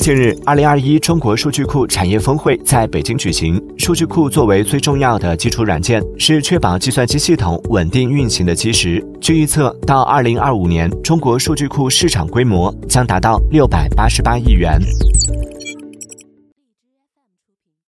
近日二零二一中国数据库产业峰会在北京举行数据库作为最重要的基础软件是确保计算机系统稳定运行的基石。据预测到二零二五年中国数据库市场规模将达到六百八十八亿元。